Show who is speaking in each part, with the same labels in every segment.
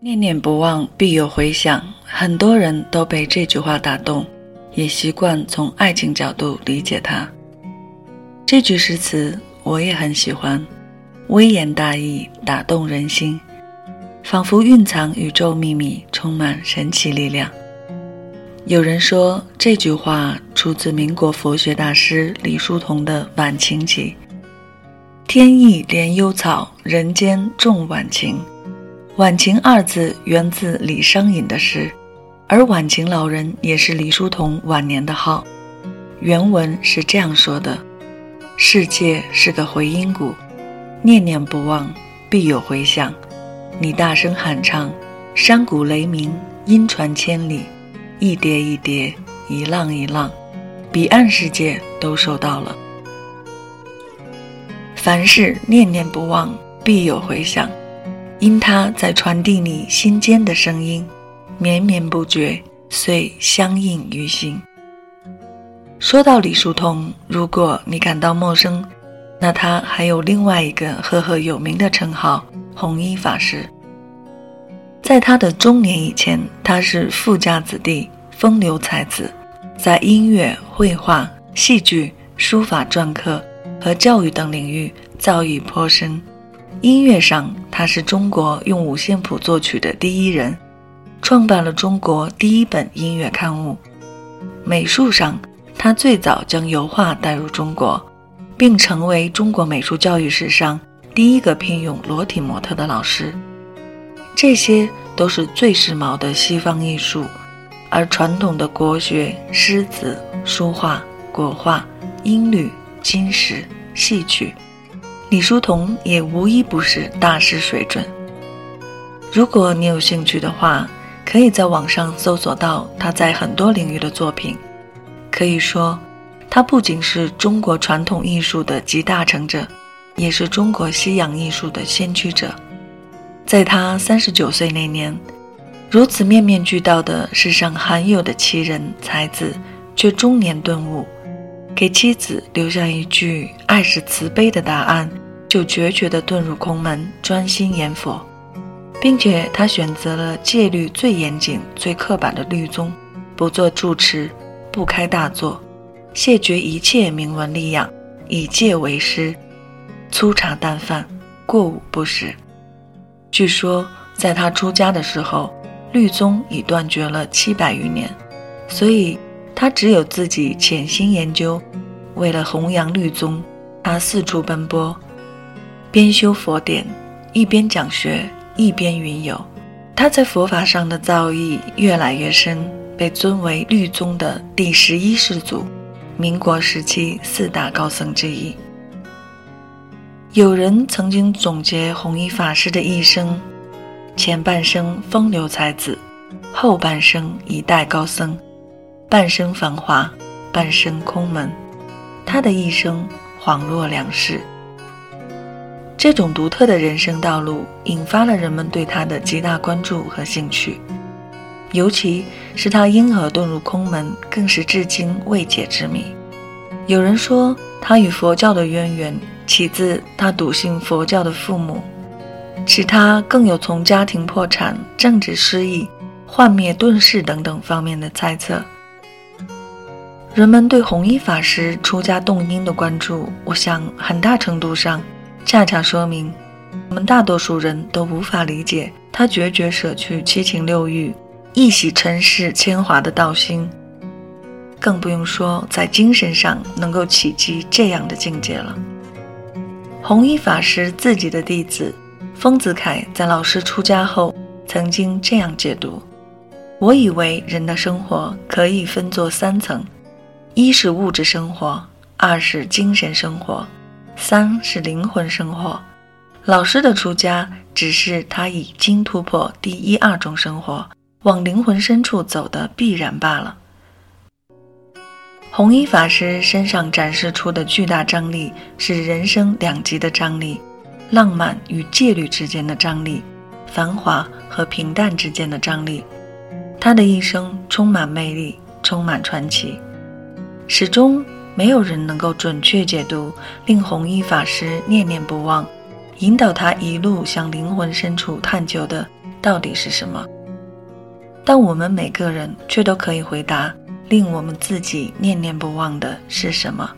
Speaker 1: 念念不忘，必有回响。很多人都被这句话打动，也习惯从爱情角度理解它。这句诗词我也很喜欢，微言大义，打动人心，仿佛蕴藏宇宙秘密，充满神奇力量。有人说这句话出自民国佛学大师李叔同的《晚晴集》：“天意怜幽草，人间重晚晴。”晚晴二字源自李商隐的诗，而晚晴老人也是李叔同晚年的号。原文是这样说的：“世界是个回音谷，念念不忘，必有回响。你大声喊唱，山谷雷鸣，音传千里，一叠一叠，一浪一浪，彼岸世界都收到了。凡事念念不忘，必有回响。”因他在传递你心间的声音，绵绵不绝，遂相印于心。说到李叔同，如果你感到陌生，那他还有另外一个赫赫有名的称号——弘一法师。在他的中年以前，他是富家子弟，风流才子，在音乐、绘画、戏剧、书法篆刻和教育等领域造诣颇深。音乐上，他是中国用五线谱作曲的第一人，创办了中国第一本音乐刊物。美术上，他最早将油画带入中国，并成为中国美术教育史上第一个聘用裸体模特的老师。这些都是最时髦的西方艺术，而传统的国学、诗词、书画、国画、音律、金石、戏曲。李叔同也无一不是大师水准。如果你有兴趣的话，可以在网上搜索到他在很多领域的作品。可以说，他不仅是中国传统艺术的集大成者，也是中国西洋艺术的先驱者。在他三十九岁那年，如此面面俱到的世上罕有的奇人才子，却中年顿悟。给妻子留下一句“爱是慈悲”的答案，就决绝地遁入空门，专心研佛，并且他选择了戒律最严谨、最刻板的律宗，不做住持，不开大座，谢绝一切名闻利养，以戒为师，粗茶淡饭，过午不食。据说在他出家的时候，律宗已断绝了七百余年，所以。他只有自己潜心研究，为了弘扬律宗，他四处奔波，边修佛典，一边讲学，一边云游。他在佛法上的造诣越来越深，被尊为律宗的第十一世祖，民国时期四大高僧之一。有人曾经总结弘一法师的一生：前半生风流才子，后半生一代高僧。半生繁华，半生空门，他的一生恍若两世。这种独特的人生道路，引发了人们对他的极大关注和兴趣。尤其是他因何遁入空门，更是至今未解之谜。有人说，他与佛教的渊源起自他笃信佛教的父母，其他更有从家庭破产、政治失意、幻灭遁世等等方面的猜测。人们对弘一法师出家动因的关注，我想很大程度上恰恰说明，我们大多数人都无法理解他决绝舍去七情六欲，一洗尘世铅华的道心，更不用说在精神上能够企及这样的境界了。弘一法师自己的弟子丰子恺在老师出家后，曾经这样解读：我以为人的生活可以分作三层。一是物质生活，二是精神生活，三是灵魂生活。老师的出家只是他已经突破第一二种生活，往灵魂深处走的必然罢了。弘一法师身上展示出的巨大张力，是人生两极的张力：浪漫与戒律之间的张力，繁华和平淡之间的张力。他的一生充满魅力，充满传奇。始终没有人能够准确解读令弘一法师念念不忘、引导他一路向灵魂深处探究的到底是什么？但我们每个人却都可以回答：令我们自己念念不忘的是什么？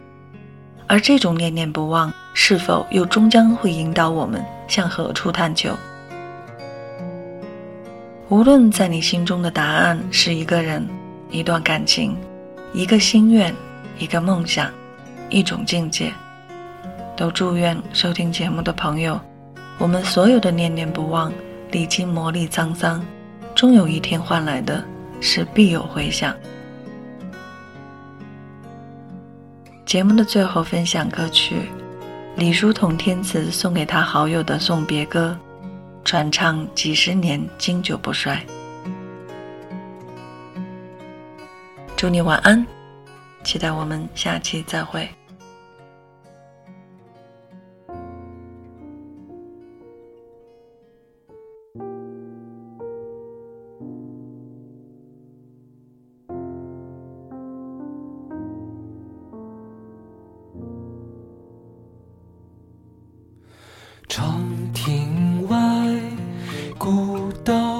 Speaker 1: 而这种念念不忘，是否又终将会引导我们向何处探究？无论在你心中的答案是一个人、一段感情、一个心愿、一个梦想、一种境界，都祝愿收听节目的朋友。我们所有的念念不忘，历经磨砺沧桑，终有一天换来的是必有回响。节目的最后分享歌曲，李叔同填词送给他好友的送别歌，传唱几十年，经久不衰。祝你晚安，期待我们下期再会。
Speaker 2: 长亭外，古道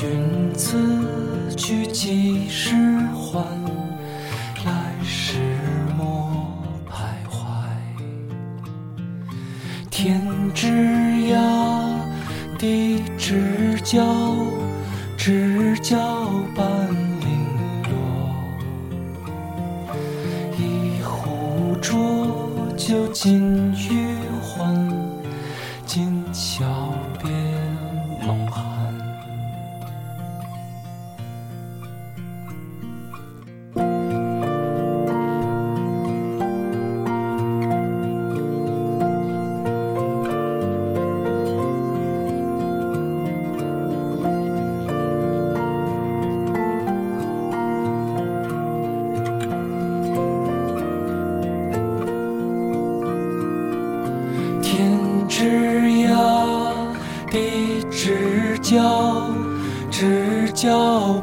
Speaker 2: 君此去几时还？来时莫徘徊。天之涯，地之角，知交半零落。一壶浊酒尽余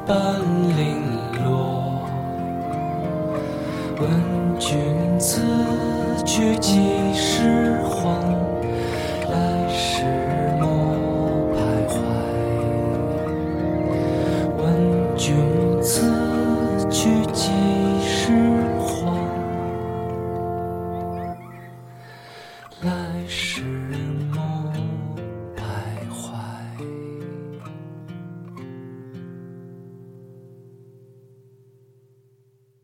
Speaker 2: 半零落。问君此去几时还？来时